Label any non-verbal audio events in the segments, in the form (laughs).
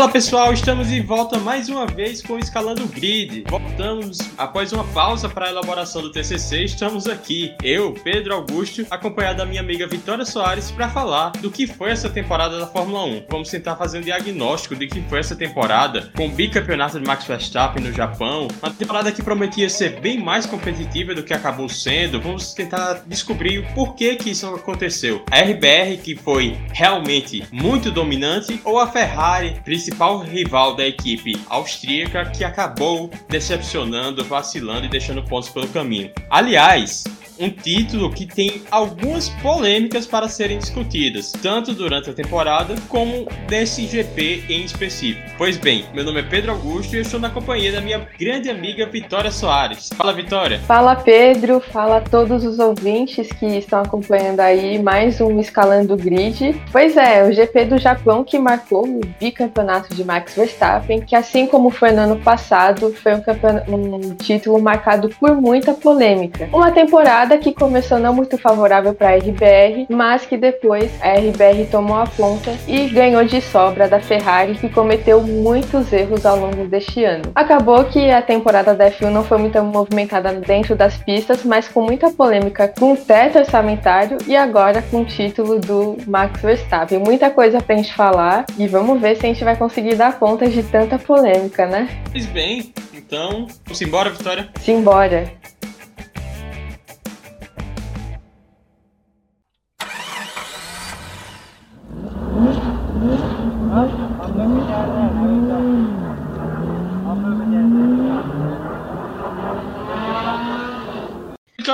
Fala pessoal, estamos de volta mais uma vez com o Escalando Grid. Voltamos após uma pausa para a elaboração do TCC. Estamos aqui, eu, Pedro Augusto, acompanhado da minha amiga Vitória Soares, para falar do que foi essa temporada da Fórmula 1. Vamos tentar fazer um diagnóstico de que foi essa temporada, com o bicampeonato de Max Verstappen no Japão. Uma temporada que prometia ser bem mais competitiva do que acabou sendo. Vamos tentar descobrir o porquê que isso aconteceu. A RBR, que foi realmente muito dominante, ou a Ferrari, principal rival da equipe austríaca que acabou decepcionando, vacilando e deixando pontos pelo caminho. Aliás, um título que tem algumas polêmicas para serem discutidas, tanto durante a temporada como desse GP em específico. Pois bem, meu nome é Pedro Augusto e eu estou na companhia da minha grande amiga Vitória Soares. Fala, Vitória. Fala, Pedro. Fala todos os ouvintes que estão acompanhando aí mais um Escalando Grid. Pois é, o GP do Japão que marcou o bicampeonato de Max Verstappen, que assim como foi no ano passado, foi um, um título marcado por muita polêmica. Uma temporada que começou não muito favorável para a RBR, mas que depois a RBR tomou a ponta e ganhou de sobra da Ferrari, que cometeu muitos erros ao longo deste ano. Acabou que a temporada da F1 não foi muito movimentada dentro das pistas, mas com muita polêmica com o teto orçamentário e agora com o título do Max Verstappen. Muita coisa pra gente falar e vamos ver se a gente vai conseguir dar conta de tanta polêmica, né? Pois bem, então, vamos embora, Vitória? Simbora. Anlamı yani.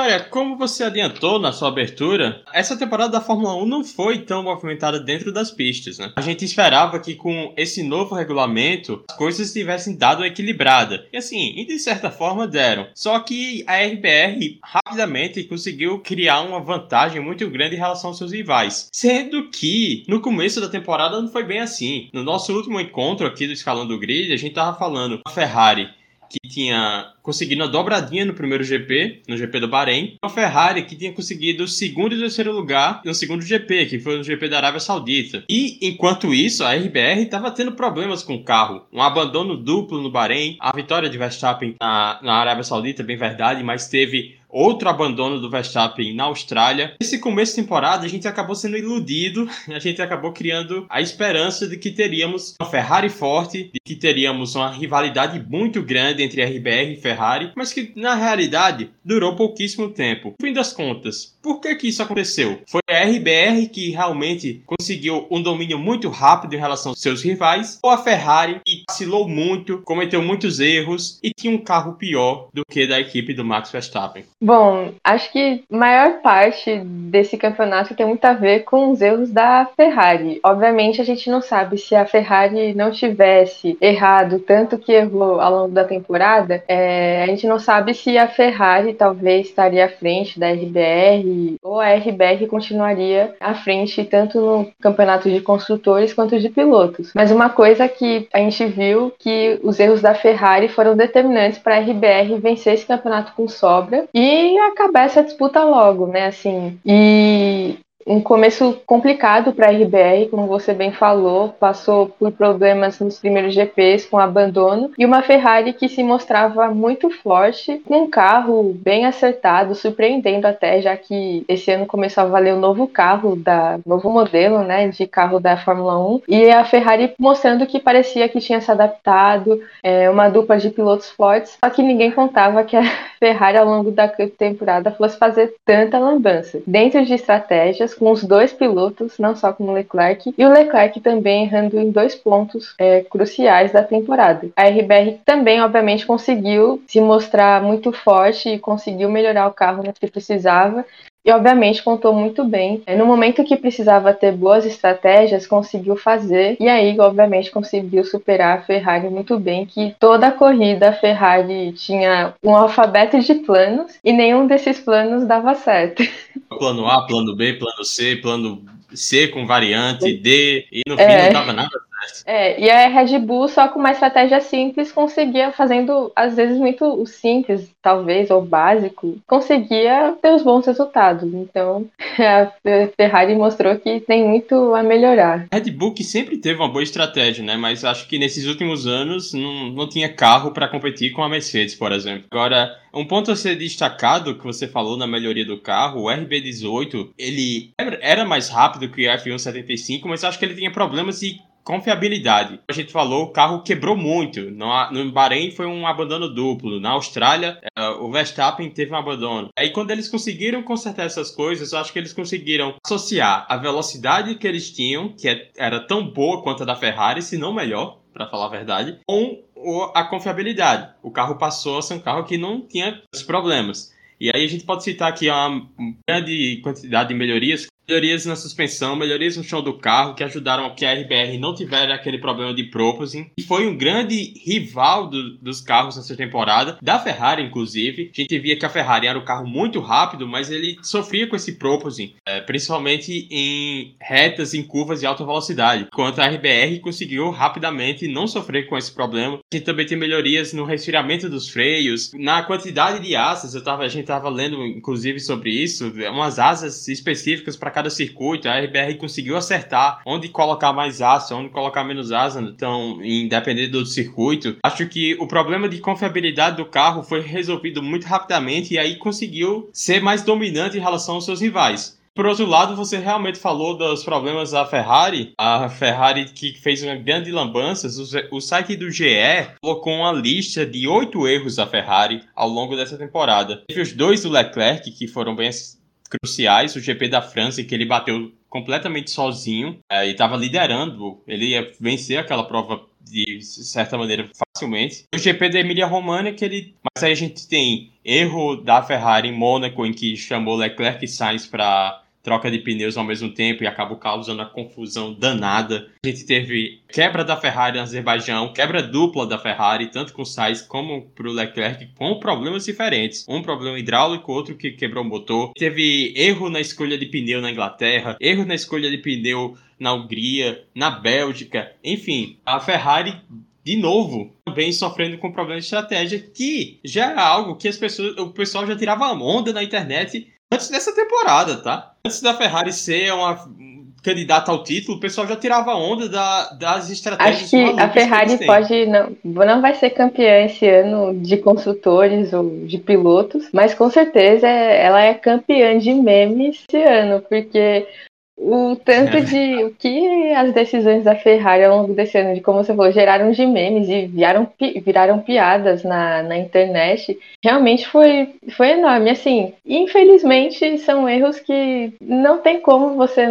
Vitória, como você adiantou na sua abertura, essa temporada da Fórmula 1 não foi tão movimentada dentro das pistas, né? A gente esperava que com esse novo regulamento as coisas tivessem dado uma equilibrada. E assim, e de certa forma deram. Só que a RBR rapidamente conseguiu criar uma vantagem muito grande em relação aos seus rivais. Sendo que no começo da temporada não foi bem assim. No nosso último encontro aqui do Escalão do Grid, a gente tava falando a Ferrari que tinha conseguido a dobradinha no primeiro GP, no GP do Bahrein, a Ferrari que tinha conseguido o segundo e terceiro lugar no segundo GP, que foi no GP da Arábia Saudita. E enquanto isso, a RBR estava tendo problemas com o carro, um abandono duplo no Bahrein, a vitória de Verstappen na, na Arábia Saudita, bem verdade, mas teve outro abandono do Verstappen na Austrália. Nesse começo de temporada, a gente acabou sendo iludido, (laughs) a gente acabou criando a esperança de que teríamos uma Ferrari forte, de que teríamos uma rivalidade muito grande entre RBR e Ferrari, mas que na realidade durou pouquíssimo tempo. No fim das contas, por que que isso aconteceu? Foi a RBR que realmente conseguiu um domínio muito rápido em relação aos seus rivais, ou a Ferrari que vacilou muito, cometeu muitos erros e tinha um carro pior do que da equipe do Max Verstappen? Bom, acho que maior parte desse campeonato tem muito a ver com os erros da Ferrari. Obviamente, a gente não sabe se a Ferrari não tivesse errado tanto que errou ao longo da temporada, é, a gente não sabe se a Ferrari talvez estaria à frente da RBR ou a RBR continuaria à frente tanto no campeonato de construtores quanto de pilotos. Mas uma coisa que a gente viu que os erros da Ferrari foram determinantes para a RBR vencer esse campeonato com sobra e acabar essa disputa logo, né? Assim, e um começo complicado para a RBR, como você bem falou, passou por problemas nos primeiros GPs com abandono e uma Ferrari que se mostrava muito forte, com um carro bem acertado, surpreendendo até, já que esse ano começou a valer o novo carro da novo modelo, né, de carro da Fórmula 1 e a Ferrari mostrando que parecia que tinha se adaptado, é, uma dupla de pilotos fortes, só que ninguém contava que a (laughs) Ferrari ao longo da temporada fosse fazer tanta lambança. Dentro de estratégias com os dois pilotos, não só com o Leclerc, e o Leclerc também errando em dois pontos é, cruciais da temporada. A RBR também, obviamente, conseguiu se mostrar muito forte e conseguiu melhorar o carro no que precisava, e obviamente contou muito bem. É, no momento que precisava ter boas estratégias, conseguiu fazer e aí, obviamente, conseguiu superar a Ferrari muito bem, que toda a corrida a Ferrari tinha um alfabeto de planos e nenhum desses planos dava certo. (laughs) Plano A, plano B, plano C, plano C com variante D e no fim é. não dava nada. É, e a Red Bull, só com uma estratégia simples, conseguia, fazendo às vezes muito simples, talvez, ou básico, conseguia ter os bons resultados. Então, (laughs) a Ferrari mostrou que tem muito a melhorar. Red Bull que sempre teve uma boa estratégia, né? Mas acho que nesses últimos anos não, não tinha carro para competir com a Mercedes, por exemplo. Agora, um ponto a ser destacado que você falou na melhoria do carro, o RB18, ele era mais rápido que o F175, mas acho que ele tinha problemas de confiabilidade. A gente falou, o carro quebrou muito. No, no Bahrein foi um abandono duplo. Na Austrália, uh, o Verstappen teve um abandono. Aí quando eles conseguiram consertar essas coisas, eu acho que eles conseguiram associar a velocidade que eles tinham, que é, era tão boa quanto a da Ferrari, se não melhor, para falar a verdade, com a confiabilidade. O carro passou a ser um carro que não tinha os problemas. E aí a gente pode citar aqui uma grande quantidade de melhorias, melhorias na suspensão, melhorias no chão do carro, que ajudaram que a RBR não tivesse aquele problema de proposing. E foi um grande rival do, dos carros nessa temporada, da Ferrari, inclusive. A gente via que a Ferrari era um carro muito rápido, mas ele sofria com esse proposing, é, principalmente em retas, em curvas de alta velocidade. Enquanto a RBR conseguiu rapidamente não sofrer com esse problema. Gente também tem melhorias no resfriamento dos freios, na quantidade de asas. Eu tava, a gente estava lendo, inclusive, sobre isso, umas asas específicas para cada circuito, a RBR conseguiu acertar onde colocar mais asa, onde colocar menos asa, então, independente do circuito. Acho que o problema de confiabilidade do carro foi resolvido muito rapidamente e aí conseguiu ser mais dominante em relação aos seus rivais. Por outro lado, você realmente falou dos problemas da Ferrari. A Ferrari que fez uma grande lambança. O site do GE colocou uma lista de oito erros da Ferrari ao longo dessa temporada. Teve os dois do Leclerc, que foram bem cruciais. O GP da França, que ele bateu completamente sozinho é, e estava liderando. Ele ia vencer aquela prova de certa maneira facilmente. O GP da Emília Romagna, que ele. Mas aí a gente tem erro da Ferrari em Mônaco, em que chamou Leclerc e Sainz para troca de pneus ao mesmo tempo e acabou causando a confusão danada. A gente teve quebra da Ferrari no Azerbaijão, quebra dupla da Ferrari, tanto com o Sainz como para o Leclerc, com problemas diferentes. Um problema hidráulico, outro que quebrou o motor. Teve erro na escolha de pneu na Inglaterra, erro na escolha de pneu na Hungria, na Bélgica, enfim, a Ferrari de novo, também sofrendo com problemas de estratégia, que já é algo que as pessoas, o pessoal já tirava onda na internet antes dessa temporada, tá? Antes da Ferrari ser uma candidata ao título, o pessoal já tirava onda da, das estratégias. Acho que a Ferrari que pode não, não vai ser campeã esse ano de construtores ou de pilotos, mas com certeza ela é campeã de memes esse ano, porque o tanto de o que as decisões da Ferrari ao longo desse ano, de como você falou, geraram de memes e viraram, viraram piadas na, na internet, realmente foi, foi enorme. Assim, infelizmente, são erros que não tem como você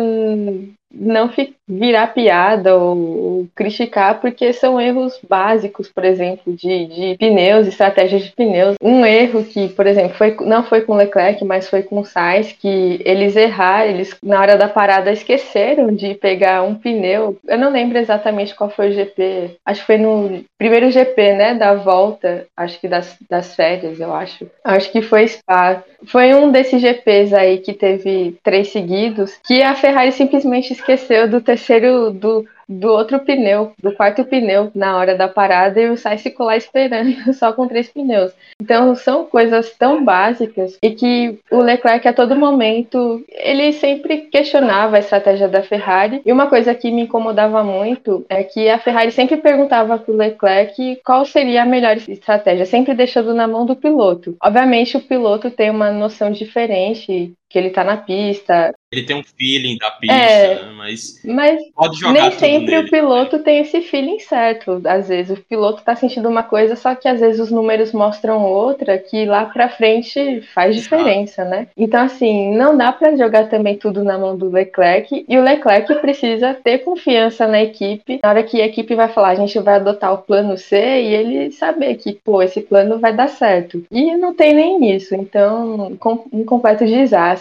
não virar piada ou, criticar, porque são erros básicos, por exemplo, de, de pneus, estratégias de pneus. Um erro que, por exemplo, foi, não foi com Leclerc, mas foi com Sainz, que eles erraram, eles na hora da parada esqueceram de pegar um pneu. Eu não lembro exatamente qual foi o GP, acho que foi no primeiro GP, né, da volta, acho que das, das férias, eu acho. Acho que foi Spa. Foi um desses GPs aí que teve três seguidos, que a Ferrari simplesmente esqueceu do terceiro, do do outro pneu, do quarto pneu na hora da parada e o Sainz ficou esperando (laughs) só com três pneus. Então são coisas tão básicas e que o Leclerc a todo momento ele sempre questionava a estratégia da Ferrari. E uma coisa que me incomodava muito é que a Ferrari sempre perguntava para o Leclerc qual seria a melhor estratégia, sempre deixando na mão do piloto. Obviamente o piloto tem uma noção diferente que ele tá na pista. Ele tem um feeling da pista, é, né? mas, mas pode jogar nem sempre nele. o piloto tem esse feeling certo. Às vezes o piloto tá sentindo uma coisa, só que às vezes os números mostram outra que lá pra frente faz diferença, né? Então, assim, não dá para jogar também tudo na mão do Leclerc e o Leclerc precisa ter confiança na equipe. Na hora que a equipe vai falar, a gente vai adotar o plano C e ele saber que, pô, esse plano vai dar certo. E não tem nem isso. Então, um completo desastre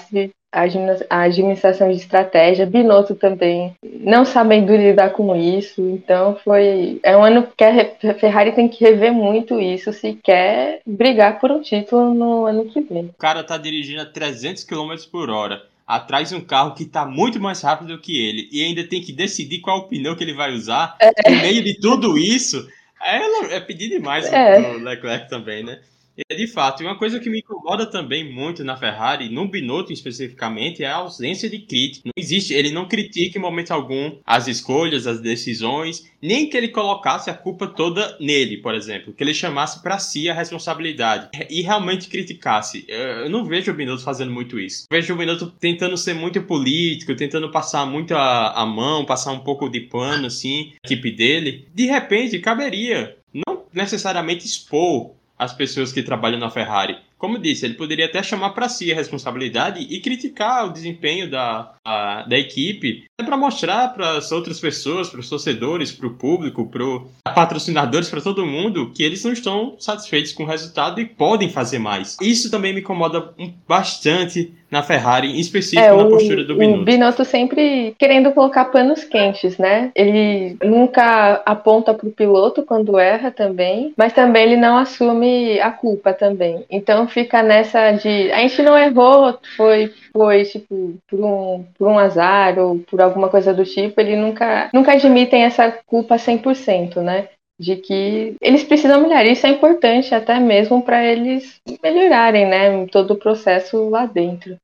a administração de estratégia, Binotto também não sabendo lidar com isso, então foi é um ano que a Ferrari tem que rever muito isso se quer brigar por um título no ano que vem. O cara tá dirigindo a 300 km por hora. atrás de um carro que está muito mais rápido do que ele e ainda tem que decidir qual o pneu que ele vai usar, é. no meio de tudo isso, é, é pedir demais é. pro Leclerc também, né? É de fato, e uma coisa que me incomoda também muito na Ferrari, no Binotto especificamente, é a ausência de crítica. Não existe, ele não critica em momento algum as escolhas, as decisões, nem que ele colocasse a culpa toda nele, por exemplo, que ele chamasse para si a responsabilidade e realmente criticasse. Eu não vejo o Binotto fazendo muito isso. Eu vejo o Binotto tentando ser muito político, tentando passar muito a, a mão, passar um pouco de pano assim, a equipe dele. De repente, caberia não necessariamente expor as pessoas que trabalham na Ferrari. Como disse, ele poderia até chamar para si a responsabilidade e criticar o desempenho da, a, da equipe para mostrar para as outras pessoas, para os torcedores, para o público, para os patrocinadores, para todo mundo que eles não estão satisfeitos com o resultado e podem fazer mais. Isso também me incomoda bastante na Ferrari, em específico é, na postura do Binotto. O Binotto sempre querendo colocar panos quentes, né? Ele nunca aponta para o piloto quando erra também, mas também ele não assume a culpa também. Então fica nessa de a gente não errou, foi foi tipo por um, por um azar ou por alguma coisa do tipo, ele nunca nunca admitem essa culpa 100%, né? De que eles precisam melhorar. Isso é importante até mesmo para eles melhorarem, né, todo o processo lá dentro.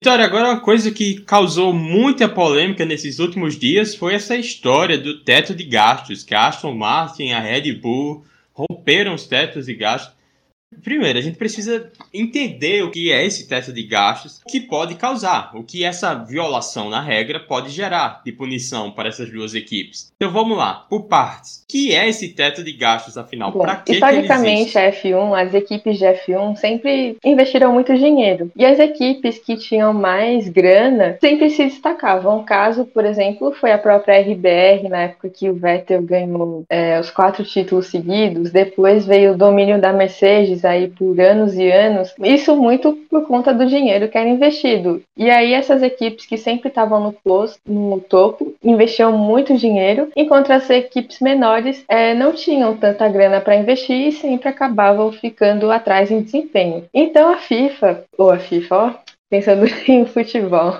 Vitória, agora uma coisa que causou muita polêmica nesses últimos dias foi essa história do teto de gastos, que a Aston Martin e a Red Bull romperam os tetos de gastos Primeiro, a gente precisa entender o que é esse teto de gastos, o que pode causar, o que essa violação na regra pode gerar de punição para essas duas equipes. Então vamos lá, por partes. O que é esse teto de gastos, afinal? Para que Historicamente, que a F1, as equipes de F1 sempre investiram muito dinheiro. E as equipes que tinham mais grana sempre se destacavam. Um caso, por exemplo, foi a própria RBR, na época que o Vettel ganhou é, os quatro títulos seguidos. Depois veio o domínio da Mercedes aí por anos e anos, isso muito por conta do dinheiro que era investido. E aí essas equipes que sempre estavam no, close, no topo investiam muito dinheiro, enquanto as equipes menores é, não tinham tanta grana para investir e sempre acabavam ficando atrás em desempenho. Então a FIFA, ou a FIFA, ó, pensando (laughs) em futebol.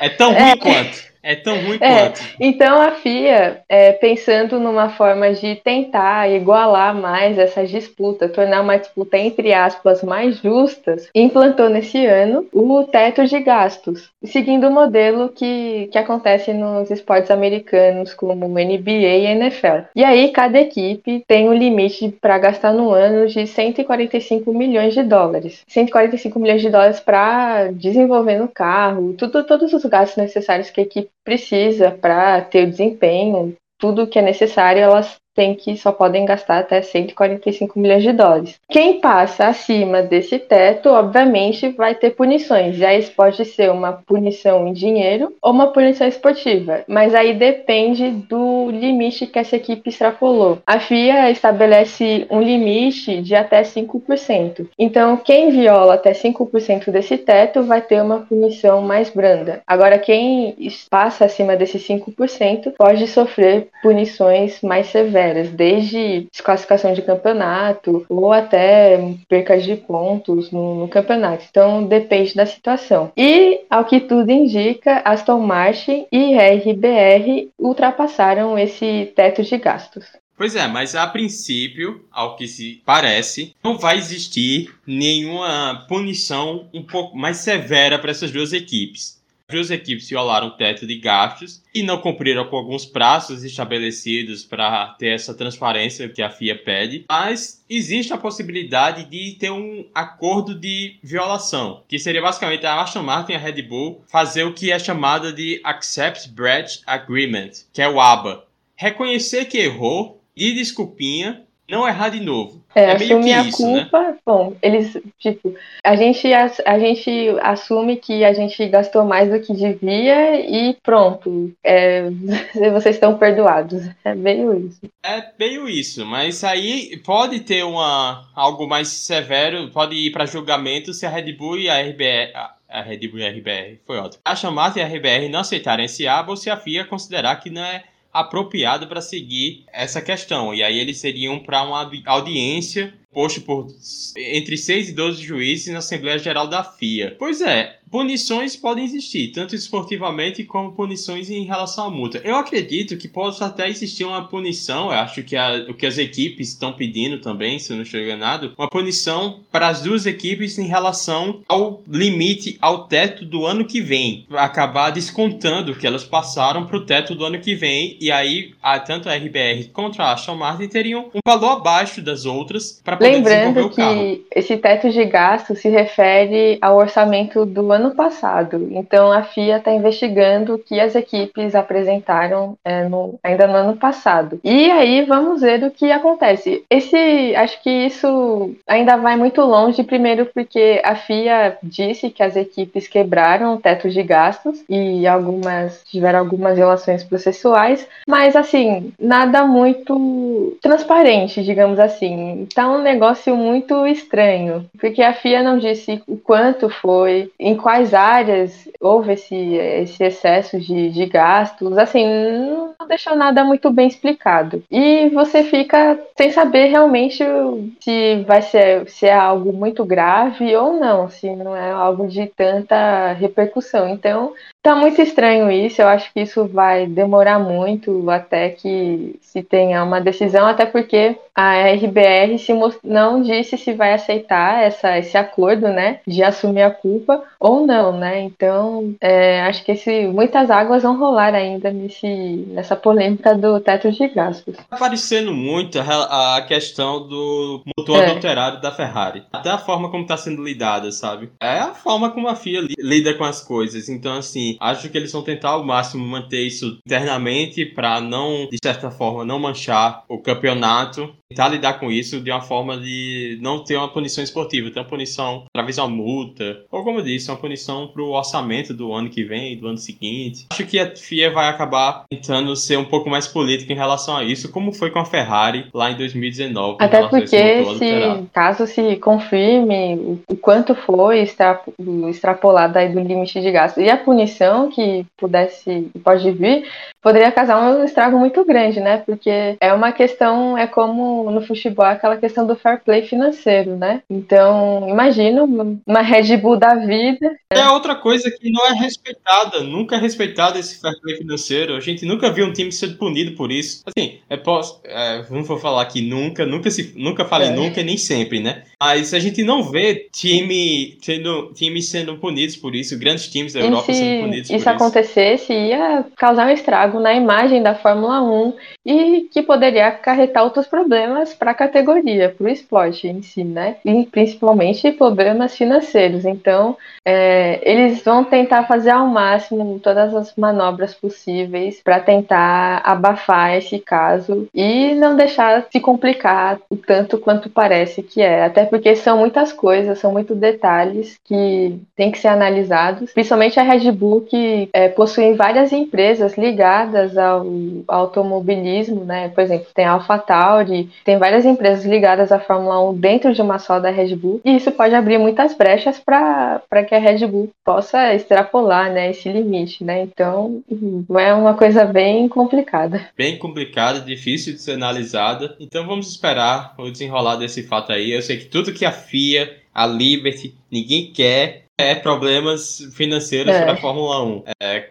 É tão ruim é, quanto. É tão ruim é, quanto. Então a FIA, é, pensando numa forma de tentar igualar mais essa disputa, tornar uma disputa entre aspas mais justas, implantou nesse ano o teto de gastos, seguindo o modelo que, que acontece nos esportes americanos como o NBA e NFL. E aí cada equipe tem um limite para gastar no ano de 145 milhões de dólares. 145 milhões de dólares para desenvolver no carro, tudo, todos os gastos necessários que a equipe precisa para ter o desempenho, tudo que é necessário, elas tem que só podem gastar até 145 milhões de dólares. Quem passa acima desse teto, obviamente, vai ter punições. E aí pode ser uma punição em dinheiro ou uma punição esportiva, mas aí depende do limite que essa equipe extrapolou. A FIA estabelece um limite de até 5%. Então, quem viola até 5% desse teto vai ter uma punição mais branda. Agora, quem passa acima desse 5% pode sofrer punições mais severas desde desclassificação de campeonato ou até percas de pontos no, no, campeonato. Então depende da situação. E, ao que tudo indica, Aston Martin e RBR ultrapassaram esse teto de gastos. Pois é, mas a princípio, ao que se parece, não vai existir nenhuma punição um pouco mais severa para essas duas equipes duas equipes violaram o teto de gastos e não cumpriram com alguns prazos estabelecidos para ter essa transparência que a FIA pede, mas existe a possibilidade de ter um acordo de violação, que seria basicamente a Aston Martin e a Red Bull fazer o que é chamado de Accept Breach Agreement, que é o ABA. Reconhecer que errou e desculpinha não errar de novo. É, é assumir a isso, né? culpa. Né? Bom, eles, tipo, a gente, a, a, gente assume que a gente gastou mais do que devia e pronto. É, (laughs) vocês estão perdoados. É meio isso. É meio isso, mas aí pode ter uma, algo mais severo, pode ir para julgamento se a Red Bull e a RBR. A Red Bull e a RBR, foi ótimo. A chamada e a RBR não aceitarem esse abo ou se a FIA considerar que não é apropriado para seguir essa questão. E aí eles seriam para uma audiência posto por entre 6 e 12 juízes na Assembleia Geral da FIA. Pois é, punições podem existir, tanto esportivamente como punições em relação à multa. Eu acredito que possa até existir uma punição, eu acho que o que as equipes estão pedindo também, se eu não estou enganado, uma punição para as duas equipes em relação ao limite, ao teto do ano que vem. Acabar descontando que elas passaram para o teto do ano que vem, e aí a, tanto a RBR contra a Aston Martin teriam um valor abaixo das outras para poder Lembrando que esse teto de gasto se refere ao orçamento do ano passado. Então a FIA está investigando o que as equipes apresentaram é, no, ainda no ano passado. E aí vamos ver o que acontece. Esse, acho que isso ainda vai muito longe, primeiro porque a FIA disse que as equipes quebraram o teto de gastos e algumas tiveram algumas relações processuais, mas assim nada muito transparente, digamos assim. Um negócio muito estranho, porque a FIA não disse o quanto foi, em quais áreas houve esse, esse excesso de, de gastos, assim, não deixou nada muito bem explicado. E você fica sem saber realmente se vai ser se é algo muito grave ou não, se não é algo de tanta repercussão. Então, Tá muito estranho isso, eu acho que isso vai demorar muito até que se tenha uma decisão, até porque a RBR se não disse se vai aceitar essa, esse acordo, né, de assumir a culpa ou não, né, então é, acho que esse, muitas águas vão rolar ainda nesse, nessa polêmica do teto de gastos. Tá aparecendo muito a, a questão do motor é. adulterado da Ferrari, até a forma como está sendo lidada, sabe, é a forma como a FIA lida com as coisas, então assim, acho que eles vão tentar ao máximo manter isso internamente para não, de certa forma, não manchar o campeonato. Tentar lidar com isso de uma forma de não ter uma punição esportiva, ter uma punição através de uma multa, ou como eu disse, uma punição para o orçamento do ano que vem, do ano seguinte. Acho que a FIA vai acabar tentando ser um pouco mais política em relação a isso, como foi com a Ferrari lá em 2019. Até porque, se, caso se confirme o quanto foi extrapolado aí do limite de gasto e a punição que pudesse, pode vir, poderia causar um estrago muito grande, né? Porque é uma questão, é como no futebol, aquela questão do fair play financeiro, né? Então, imagina uma Red Bull da vida. É outra coisa que não é respeitada, nunca é respeitado esse fair play financeiro. A gente nunca viu um time sendo punido por isso. Assim, é, posso, é, não vou falar que nunca, nunca se, nunca falei é. nunca nem sempre, né? Mas a gente não vê time sendo, times sendo punidos por isso, grandes times da Europa sendo punidos isso, isso acontecesse, ia causar um estrago na imagem da Fórmula 1 e que poderia acarretar outros problemas para a categoria, para o esporte em si, né? E principalmente problemas financeiros. Então, é, eles vão tentar fazer ao máximo todas as manobras possíveis para tentar abafar esse caso e não deixar se complicar o tanto quanto parece que é. Até porque são muitas coisas, são muitos detalhes que tem que ser analisados, principalmente a Red Bull que é, possuem várias empresas ligadas ao, ao, automobilismo, né? Por exemplo, tem a AlphaTauri, tem várias empresas ligadas à Fórmula 1 dentro de uma só da Red Bull, e isso pode abrir muitas brechas para que a Red Bull possa extrapolar, né, esse limite, né? Então, é uma coisa bem complicada. Bem complicada, difícil de ser analisada. Então, vamos esperar o desenrolar desse fato aí. Eu sei que tudo que a FIA, a Liberty, ninguém quer é problemas financeiros é. para a Fórmula 1. É,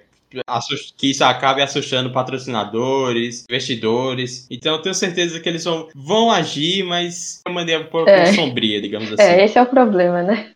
que isso acabe assustando patrocinadores, investidores. Então eu tenho certeza que eles vão, vão agir, mas de uma maneira um pouco é. sombria, digamos é, assim. É, esse é o problema, né?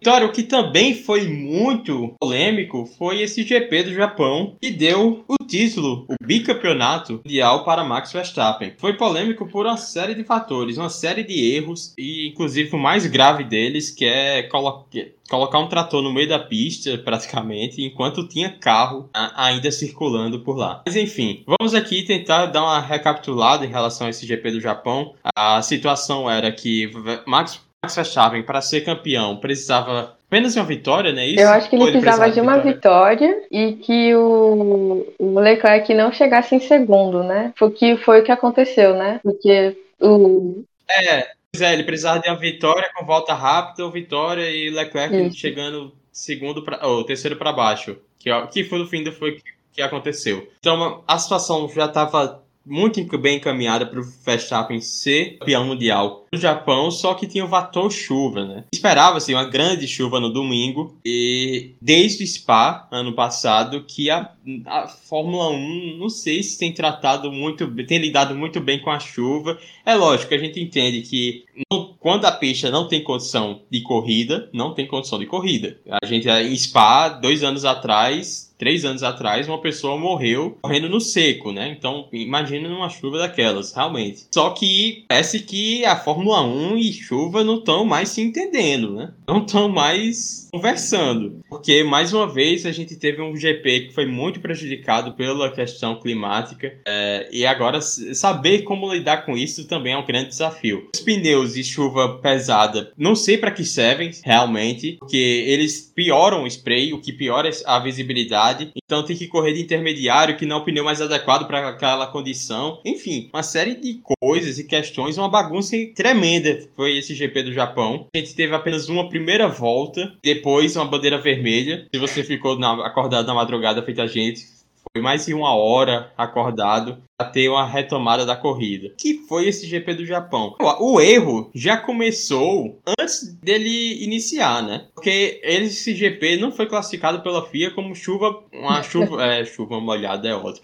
Vitória, o que também foi muito polêmico foi esse GP do Japão, que deu o título, o bicampeonato mundial para Max Verstappen. Foi polêmico por uma série de fatores, uma série de erros, e inclusive o mais grave deles, que é colo colocar um trator no meio da pista, (laughs) praticamente, enquanto tinha carro ainda circulando por lá. Mas enfim, vamos aqui tentar dar uma recapitulada em relação a esse GP do Japão. A situação era que Max Max Verstappen, para ser campeão, precisava apenas de uma vitória, né? Isso? Eu acho que ele, ele precisava de uma vitória? vitória? e que o, o Leclerc não chegasse em segundo, né? Foi, que, foi o que aconteceu, né? Porque o. É, é, ele precisava de uma vitória com volta rápida ou vitória e Leclerc Isso. chegando segundo pra, ou terceiro para baixo, que, que foi no fim do foi que, que aconteceu. Então a situação já estava muito bem encaminhada para o Verstappen ser campeão mundial no Japão, só que tinha o chuva, né? Esperava-se uma grande chuva no domingo e desde o Spa, ano passado, que a, a Fórmula 1, não sei se tem tratado muito, tem lidado muito bem com a chuva. É lógico a gente entende que não, quando a pista não tem condição de corrida, não tem condição de corrida. A gente em Spa, dois anos atrás, três anos atrás, uma pessoa morreu correndo no seco, né? Então, imagina numa chuva daquelas, realmente. Só que parece que a Fórmula 1 e chuva não estão mais se entendendo, né? Não estão mais conversando. Porque, mais uma vez, a gente teve um GP que foi muito prejudicado pela questão climática. É, e agora, saber como lidar com isso também é um grande desafio. Os pneus e chuva pesada, não sei para que servem, realmente, porque eles pioram o spray, o que piora a visibilidade então tem que correr de intermediário, que não é o pneu mais adequado para aquela condição. Enfim, uma série de coisas e questões, uma bagunça tremenda foi esse GP do Japão. A gente teve apenas uma primeira volta, depois uma bandeira vermelha. Se você ficou na, acordado na madrugada feita a gente, foi mais de uma hora acordado para ter uma retomada da corrida. Que foi esse GP do Japão? O erro já começou antes dele iniciar, né? Porque esse GP não foi classificado pela FIA como chuva, uma (laughs) chuva, é, chuva molhada é outra.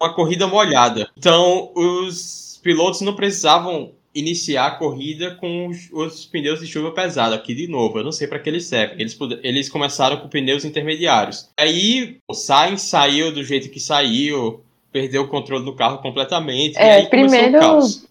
Uma corrida molhada. Então, os pilotos não precisavam iniciar a corrida com os, os, pneus de chuva pesada aqui de novo. Eu não sei para que eles servem. Eles, eles começaram com pneus intermediários. Aí o Sainz saiu do jeito que saiu, perdeu o controle do carro completamente. É, primeiro,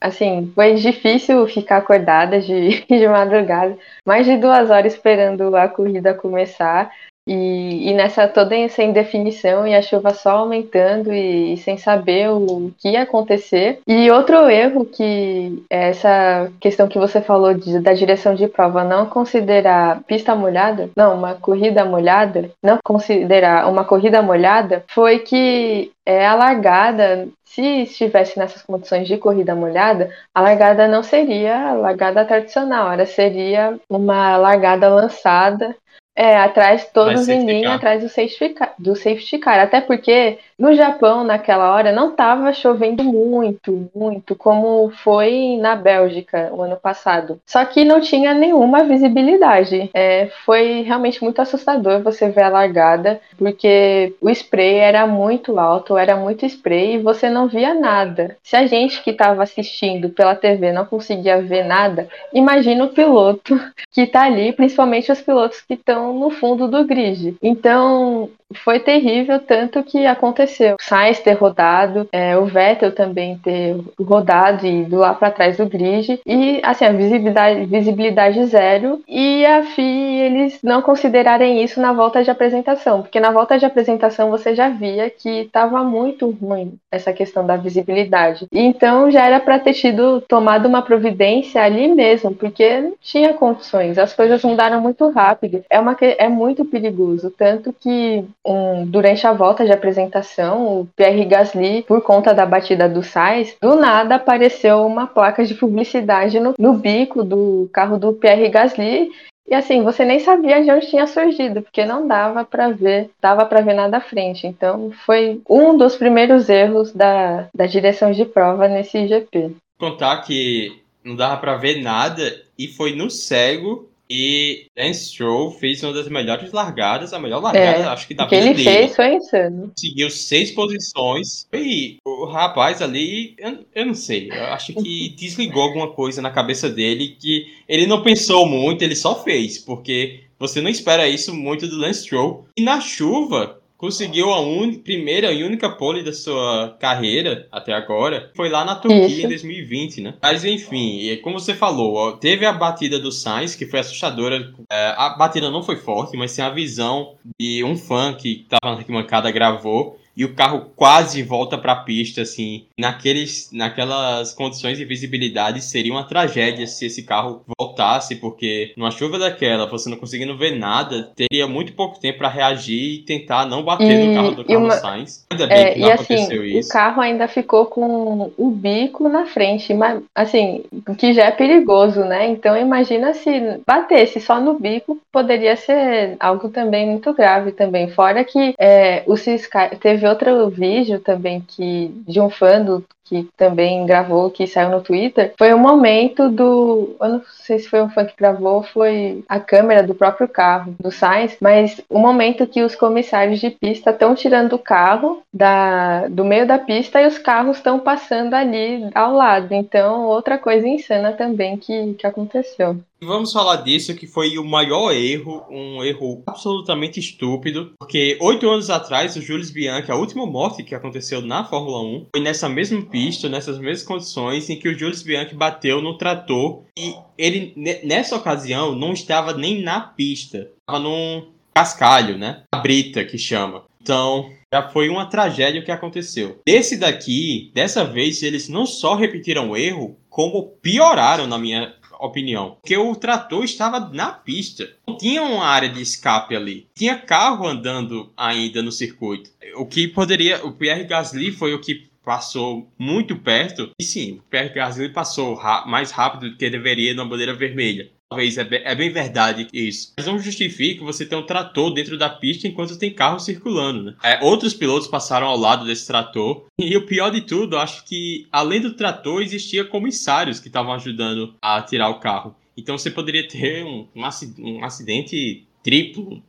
assim, foi difícil ficar acordada de, (laughs) de madrugada, mais de duas horas esperando a corrida começar. E, e, nessa toda essa indefinição e a chuva só aumentando e, e, sem saber o que ia acontecer. E outro erro que é essa questão que você falou de, da direção de prova não considerar pista molhada, não, uma corrida molhada, não considerar uma corrida molhada, foi que é, a largada, se estivesse nessas condições de corrida molhada, a largada não seria a largada tradicional, ela seria uma largada lançada é, atrás, todos em linha, atrás do safety, car, do safety car. Até porque no Japão, naquela hora, não estava chovendo muito, muito, como foi na Bélgica o ano passado. Só que não tinha nenhuma visibilidade. É, foi realmente muito assustador você ver a largada, porque o spray era muito alto, era muito spray e você não via nada. Se a gente que estava assistindo pela TV não conseguia ver nada, imagina o piloto (laughs) que está ali, principalmente os pilotos que estão no fundo do grid. Então, foi terrível, tanto que aconteceu. O Sainz ter rodado, é, o Vettel também ter rodado e ido lá para trás do grid. E, assim, a visibilidade, visibilidade zero. E a FI, eles não considerarem isso na volta de apresentação, porque na volta de apresentação você já via que estava muito ruim essa questão da visibilidade. Então já era para ter tido tomado uma providência ali mesmo, porque não tinha condições. As coisas mudaram muito rápido. É, uma, é muito perigoso. Tanto que um, durante a volta de apresentação, o Pierre Gasly, por conta da batida do Sainz, do nada apareceu uma placa de publicidade no, no bico do carro do Pierre Gasly e assim, você nem sabia de onde tinha surgido, porque não dava para ver, dava para ver nada à frente. Então, foi um dos primeiros erros da, da direção de prova nesse GP. Contar que não dava para ver nada e foi no cego e Lance Stroll fez uma das melhores largadas, a melhor largada, é, acho que da vida dele. Ele fez foi insano. Seguiu seis posições. E o rapaz ali, eu, eu não sei, eu acho que (laughs) desligou alguma coisa na cabeça dele que ele não pensou muito, ele só fez, porque você não espera isso muito do Lance Stroll. E na chuva, conseguiu a un... primeira e única pole da sua carreira até agora. Foi lá na Turquia Isso. em 2020, né? Mas enfim, como você falou, teve a batida do Sainz, que foi assustadora. É, a batida não foi forte, mas sim a visão de um fã que estava na arquibancada gravou e o carro quase volta para a pista, assim, naqueles, naquelas condições de visibilidade seria uma tragédia se esse carro voltasse, porque numa chuva daquela, você não conseguindo ver nada, teria muito pouco tempo para reagir e tentar não bater e, no carro do Carlos uma... Sainz. Ainda bem é, que não e assim, aconteceu assim, isso. O carro ainda ficou com o bico na frente, mas assim, que já é perigoso, né? Então imagina se batesse só no bico, poderia ser algo também muito grave também. Fora que é, o Ciscar teve outro vídeo também que de um fã do, que também gravou, que saiu no Twitter, foi o momento do. Eu não sei se foi um fã que gravou, foi a câmera do próprio carro do Sainz, mas o momento que os comissários de pista estão tirando o carro da, do meio da pista e os carros estão passando ali ao lado. Então, outra coisa insana também que, que aconteceu. Vamos falar disso, que foi o maior erro, um erro absolutamente estúpido, porque oito anos atrás, o Jules Bianchi, a última morte que aconteceu na Fórmula 1, foi nessa mesma pista, nessas mesmas condições, em que o Jules Bianchi bateu no trator e ele, nessa ocasião, não estava nem na pista, estava num cascalho, né? A brita, que chama. Então, já foi uma tragédia o que aconteceu. Desse daqui, dessa vez, eles não só repetiram o erro, como pioraram, na minha opinião. Porque o trator estava na pista. Não tinha uma área de escape ali. Tinha carro andando ainda no circuito. O que poderia. O Pierre Gasly foi o que passou muito perto. E sim, o Pierre Gasly passou mais rápido do que deveria na bandeira vermelha. Talvez é bem, é bem verdade isso. Mas não justifica você ter um trator dentro da pista enquanto tem carro circulando, né? É, outros pilotos passaram ao lado desse trator. E o pior de tudo, acho que além do trator, existia comissários que estavam ajudando a tirar o carro. Então você poderia ter um, um acidente triplo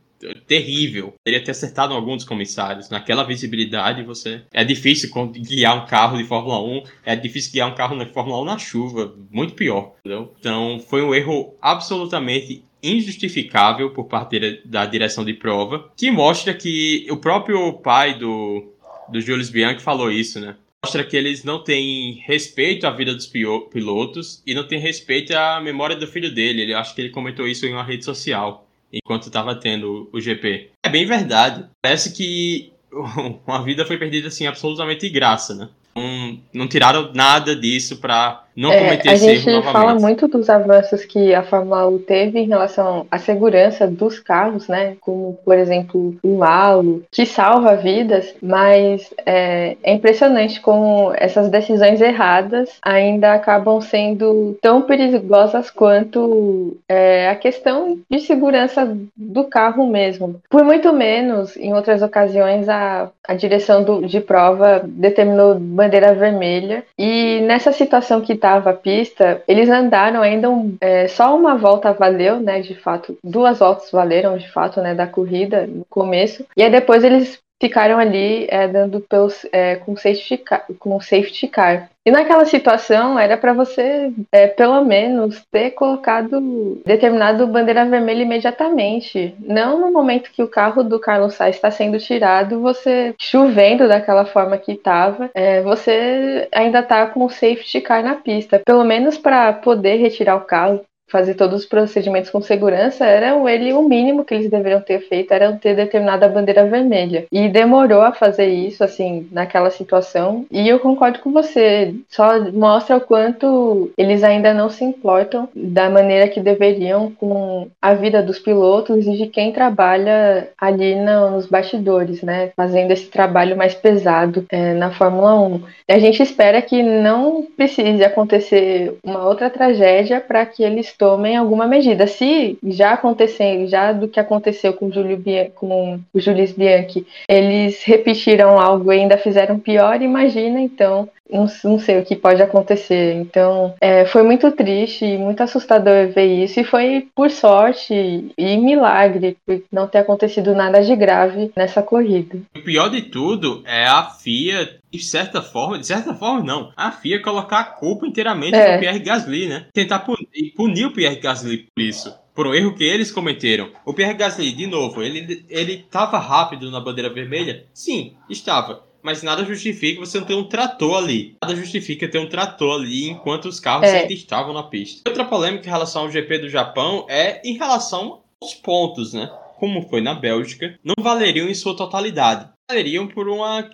terrível. Poderia ter acertado alguns dos comissários. Naquela visibilidade, você. É difícil guiar um carro de Fórmula 1. É difícil guiar um carro de Fórmula 1 na chuva. Muito pior. Entendeu? Então, foi um erro absolutamente injustificável por parte da direção de prova, que mostra que o próprio pai do, do Jules Bianchi falou isso, né? Mostra que eles não têm respeito à vida dos pilotos e não têm respeito à memória do filho dele. Ele acho que ele comentou isso em uma rede social enquanto estava tendo o GP. É bem verdade. Parece que (laughs) uma vida foi perdida assim absolutamente de graça, né? Não, não tiraram nada disso para não é, cometer esse erro novamente. A gente fala muito dos avanços que a Fórmula 1 teve em relação à segurança dos carros, né? Como, por exemplo, o halo, que salva vidas, mas é, é impressionante como essas decisões erradas ainda acabam sendo tão perigosas quanto é, a questão de segurança do carro mesmo. Por muito menos, em outras ocasiões, a, a direção do, de prova determinou bandeira vermelha, e nessa situação que estava a pista, eles andaram ainda um, é, só uma volta valeu, né, de fato, duas voltas valeram de fato, né, da corrida no começo, e aí depois eles ficaram ali é, dando pelos, é, com, safety car, com safety car. E naquela situação era para você, é, pelo menos, ter colocado determinado bandeira vermelha imediatamente. Não no momento que o carro do Carlos Sainz está sendo tirado, você chovendo daquela forma que estava, é, você ainda está com o safety car na pista. Pelo menos para poder retirar o carro, fazer todos os procedimentos com segurança, era ele o mínimo que eles deveriam ter feito, era ter determinada bandeira vermelha. E demorou a fazer isso, assim, naquela situação. E eu concordo com você, só mostra o quanto eles ainda não se importam da maneira que deveriam com a vida dos pilotos e de quem trabalha ali nos bastidores, né? Fazendo esse trabalho mais pesado é, na Fórmula 1. A gente espera que não precise acontecer uma outra tragédia para que eles tomem alguma medida. Se já aconteceu, já do que aconteceu com, Júlio com o Julius Bianchi, eles repetiram algo e ainda fizeram pior, imagina então não, não, sei o que pode acontecer. Então, é, foi muito triste e muito assustador ver isso. E foi por sorte e milagre por não ter acontecido nada de grave nessa corrida. O pior de tudo é a FIA, de certa forma, de certa forma não, a FIA colocar a culpa inteiramente é. no Pierre Gasly, né? Tentar punir, punir o Pierre Gasly por isso por um erro que eles cometeram. O Pierre Gasly, de novo, ele ele estava rápido na bandeira vermelha? Sim, estava mas nada justifica você não ter um trator ali. Nada justifica ter um trator ali enquanto os carros é. ainda estavam na pista. Outra polêmica em relação ao GP do Japão é em relação aos pontos, né? Como foi na Bélgica, não valeriam em sua totalidade. Valeriam por uma.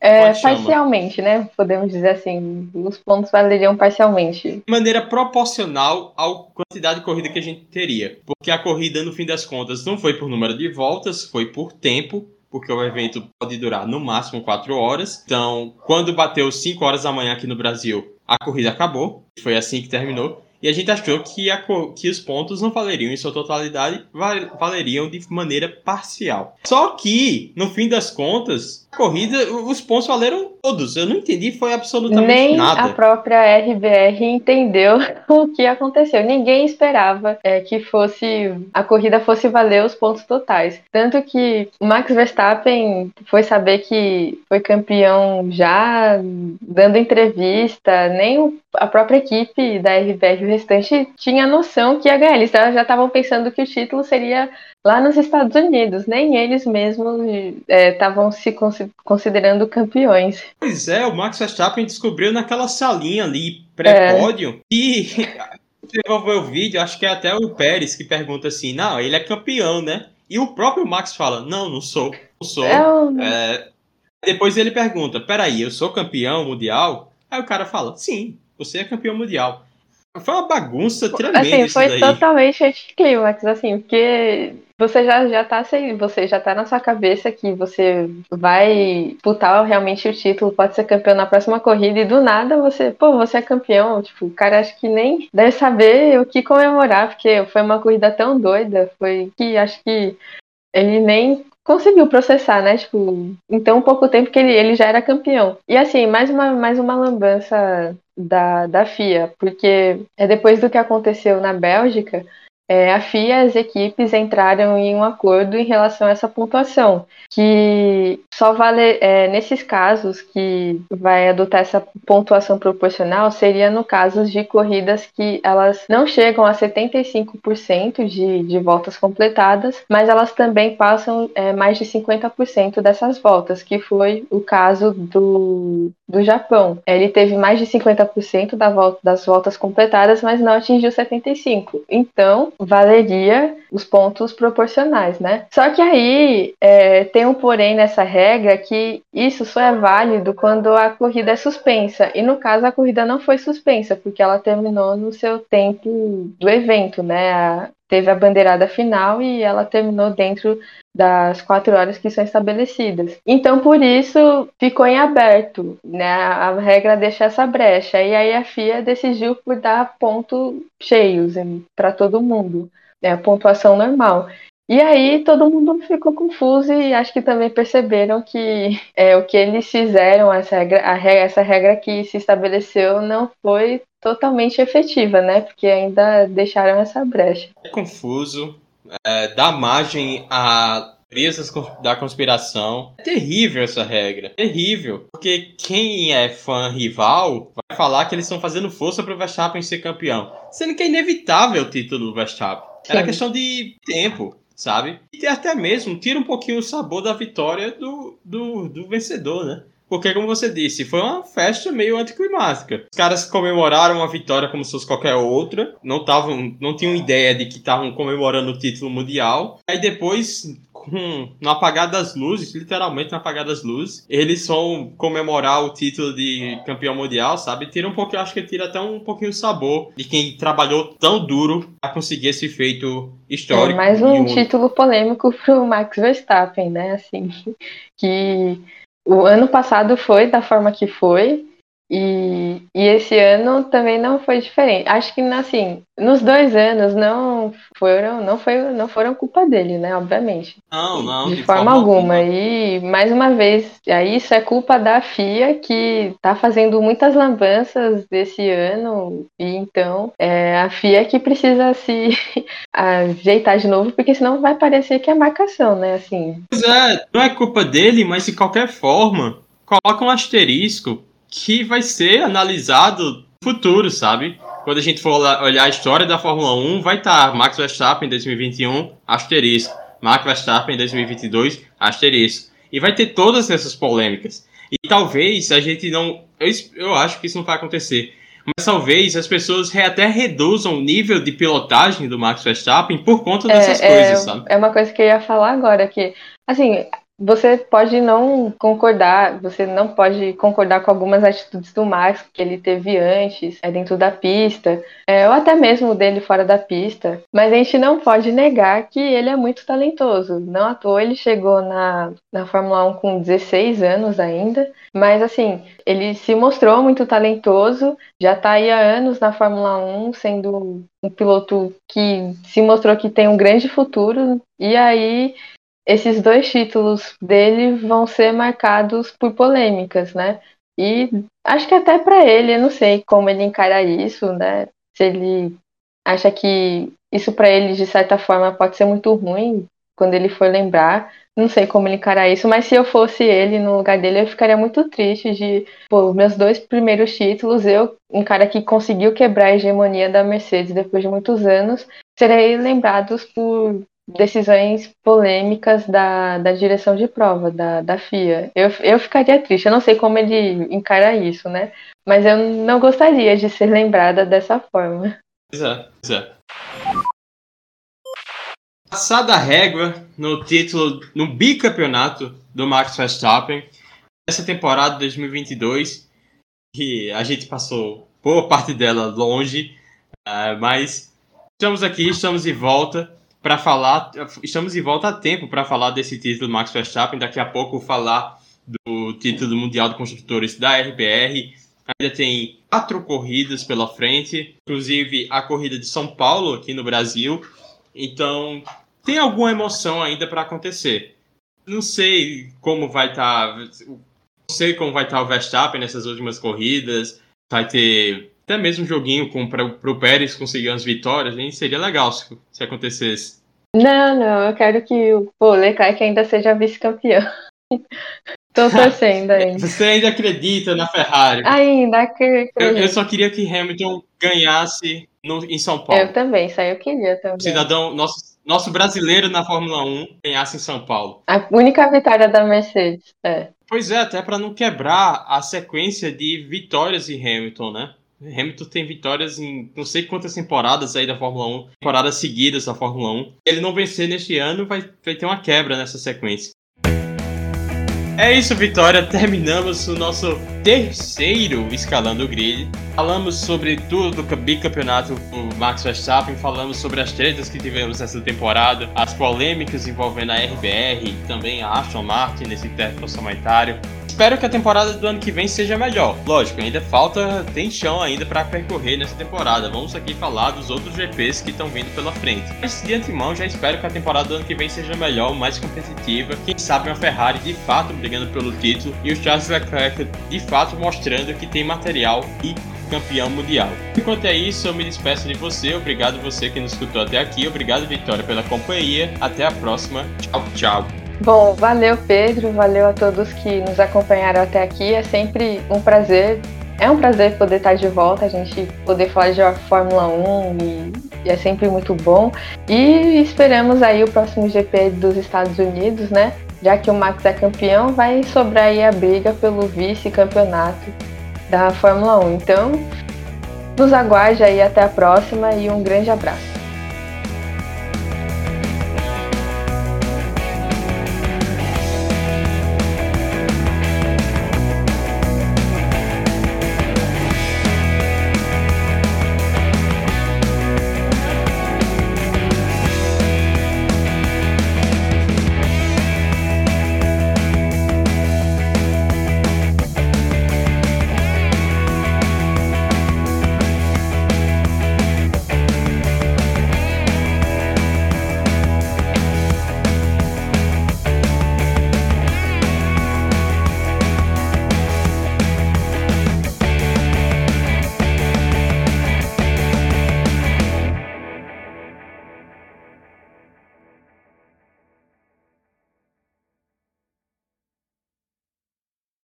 É, parcialmente, né? Podemos dizer assim, os pontos valeriam parcialmente. De maneira proporcional à quantidade de corrida que a gente teria. Porque a corrida, no fim das contas, não foi por número de voltas, foi por tempo porque o evento pode durar no máximo 4 horas. Então, quando bateu 5 horas da manhã aqui no Brasil, a corrida acabou. Foi assim que terminou. E a gente achou que, a, que os pontos não valeriam em sua totalidade, valeriam de maneira parcial. Só que, no fim das contas, corrida, os pontos valeram todos. Eu não entendi, foi absolutamente Nem nada. Nem a própria RBR entendeu (laughs) o que aconteceu. Ninguém esperava é, que fosse a corrida fosse valer os pontos totais. Tanto que o Max Verstappen foi saber que foi campeão já dando entrevista, nem a própria equipe da RBR o restante tinha noção que ia ganhar. Eles já estavam pensando que o título seria lá nos Estados Unidos. Nem eles mesmos estavam é, se considerando campeões. Pois é, o Max Verstappen descobriu naquela salinha ali, pré-pódio, é. e (laughs) ver o vídeo, acho que é até o Pérez que pergunta assim, não, ele é campeão, né? E o próprio Max fala, não, não sou, não sou. É é... Depois ele pergunta, peraí, eu sou campeão mundial? Aí o cara fala, sim, você é campeão mundial. Foi uma bagunça tremenda assim, foi totalmente anticlímax, assim, porque você já, já tá assim, você já tá na sua cabeça que você vai disputar realmente o título, pode ser campeão na próxima corrida, e do nada você, pô, você é campeão. Tipo, o cara acho que nem deve saber o que comemorar, porque foi uma corrida tão doida, foi que acho que ele nem conseguiu processar, né? Tipo, em tão pouco tempo que ele, ele já era campeão. E assim, mais uma, mais uma lambança da, da FIA, porque é depois do que aconteceu na Bélgica, é, a FIA e as equipes entraram em um acordo em relação a essa pontuação, que só vale é, nesses casos que vai adotar essa pontuação proporcional seria no casos de corridas que elas não chegam a 75% de, de voltas completadas, mas elas também passam é, mais de 50% dessas voltas, que foi o caso do, do Japão. Ele teve mais de 50% da volta, das voltas completadas, mas não atingiu 75%. Então, valeria os pontos proporcionais, né? Só que aí é, tem um porém nessa regra que isso só é válido quando a corrida é suspensa. E no caso a corrida não foi suspensa, porque ela terminou no seu tempo do evento, né? A, teve a bandeirada final e ela terminou dentro das quatro horas que são estabelecidas. Então, por isso, ficou em aberto, né? A regra deixa essa brecha. E aí a FIA decidiu por dar pontos cheios para todo mundo, né? A pontuação normal. E aí todo mundo ficou confuso e acho que também perceberam que é, o que eles fizeram, essa regra, essa regra que se estabeleceu não foi totalmente efetiva, né? Porque ainda deixaram essa brecha. É confuso, é, dá margem a teorias da conspiração. É terrível essa regra. Terrível. Porque quem é fã rival vai falar que eles estão fazendo força para o Verstappen ser campeão. Sendo que é inevitável o título do Verstappen. Sim. Era questão de tempo sabe? E até mesmo tira um pouquinho o sabor da vitória do, do, do vencedor, né? Porque, como você disse, foi uma festa meio anticlimática. Os caras comemoraram a vitória como se fosse qualquer outra. Não, tavam, não tinham ideia de que estavam comemorando o título mundial. Aí depois, com, no apagar das luzes, literalmente no apagar das luzes, eles vão comemorar o título de campeão mundial, sabe? Tira um pouquinho, acho que tira até um pouquinho o sabor de quem trabalhou tão duro para conseguir esse feito histórico. É mais um título polêmico pro Max Verstappen, né? Assim, (laughs) que o ano passado foi da forma que foi, e, e esse ano também não foi diferente. Acho que assim, nos dois anos não foram, não foi, não foram culpa dele, né? Obviamente. Não, não. De, de forma, forma alguma. alguma. E mais uma vez, aí isso é culpa da FIA que tá fazendo muitas lambanças desse ano. E então é a FIA que precisa se (laughs) ajeitar de novo, porque senão vai parecer que é marcação, né? Assim. Pois é, não é culpa dele, mas de qualquer forma, coloca um asterisco que vai ser analisado no futuro, sabe? Quando a gente for olhar a história da Fórmula 1, vai estar tá Max Verstappen em 2021, asterisco. Max Verstappen em 2022, asterisco. E vai ter todas essas polêmicas. E talvez a gente não. Eu, eu acho que isso não vai acontecer. Mas talvez as pessoas até reduzam o nível de pilotagem do Max Verstappen por conta dessas é, coisas, é, sabe? É uma coisa que eu ia falar agora, que, assim, você pode não concordar, você não pode concordar com algumas atitudes do Max que ele teve antes, é dentro da pista, é, ou até mesmo dele fora da pista, mas a gente não pode negar que ele é muito talentoso. Não à toa ele chegou na, na Fórmula 1 com 16 anos ainda, mas assim, ele se mostrou muito talentoso, já está aí há anos na Fórmula 1, sendo um piloto que se mostrou que tem um grande futuro, e aí esses dois títulos dele vão ser marcados por polêmicas, né? E acho que até para ele, eu não sei como ele encara isso, né? Se ele acha que isso para ele de certa forma pode ser muito ruim quando ele for lembrar. Não sei como ele encarar isso, mas se eu fosse ele no lugar dele, eu ficaria muito triste de, pô, meus dois primeiros títulos, eu, um cara que conseguiu quebrar a hegemonia da Mercedes depois de muitos anos, serei lembrados por decisões polêmicas da, da direção de prova, da, da FIA. Eu, eu ficaria triste, eu não sei como ele encara isso, né? Mas eu não gostaria de ser lembrada dessa forma. Pois é, é. Passada a régua no título, no bicampeonato do Max Verstappen, essa temporada de 2022, que a gente passou boa parte dela longe, uh, mas estamos aqui, estamos de volta para falar, estamos de volta a tempo para falar desse título do Max Verstappen. Daqui a pouco falar do título mundial de construtores da RBR. Ainda tem quatro corridas pela frente, inclusive a corrida de São Paulo aqui no Brasil. Então tem alguma emoção ainda para acontecer. Não sei como vai estar, tá, não sei como vai estar tá o Verstappen nessas últimas corridas. Vai ter até mesmo um joguinho para o Pérez conseguir umas vitórias, hein? seria legal se, se acontecesse. Não, não, eu quero que o Leclerc ainda seja vice-campeão. (laughs) Tô torcendo ainda. Você ainda acredita na Ferrari? Ainda acredito. Eu, eu só queria que Hamilton ganhasse no, em São Paulo. Eu também, isso aí eu queria também. Cidadão, nosso, nosso brasileiro na Fórmula 1 ganhasse em São Paulo. A única vitória da Mercedes, é. Pois é, até para não quebrar a sequência de vitórias em Hamilton, né? Hamilton tem vitórias em não sei quantas temporadas aí da Fórmula 1, temporadas seguidas da Fórmula 1. Se ele não vencer neste ano, vai, vai ter uma quebra nessa sequência. É isso, Vitória. Terminamos o nosso terceiro Escalando o Grid. Falamos sobre tudo do bicampeonato do Max Verstappen, falamos sobre as tretas que tivemos nessa temporada, as polêmicas envolvendo a RBR e também a Aston Martin nesse teste orçamentário espero que a temporada do ano que vem seja melhor. Lógico, ainda falta, tem chão ainda para percorrer nessa temporada. Vamos aqui falar dos outros GPs que estão vindo pela frente. Mas de antemão, já espero que a temporada do ano que vem seja melhor, mais competitiva. Quem sabe uma Ferrari de fato brigando pelo título e o Charles Leclerc de fato mostrando que tem material e campeão mundial. Enquanto é isso, eu me despeço de você. Obrigado você que nos escutou até aqui. Obrigado, Vitória, pela companhia. Até a próxima. Tchau, tchau. Bom, valeu Pedro, valeu a todos que nos acompanharam até aqui. É sempre um prazer, é um prazer poder estar de volta, a gente poder falar de Fórmula 1 e, e é sempre muito bom. E esperamos aí o próximo GP dos Estados Unidos, né? Já que o Max é campeão, vai sobrar aí a briga pelo vice-campeonato da Fórmula 1. Então, nos aguarde aí até a próxima e um grande abraço.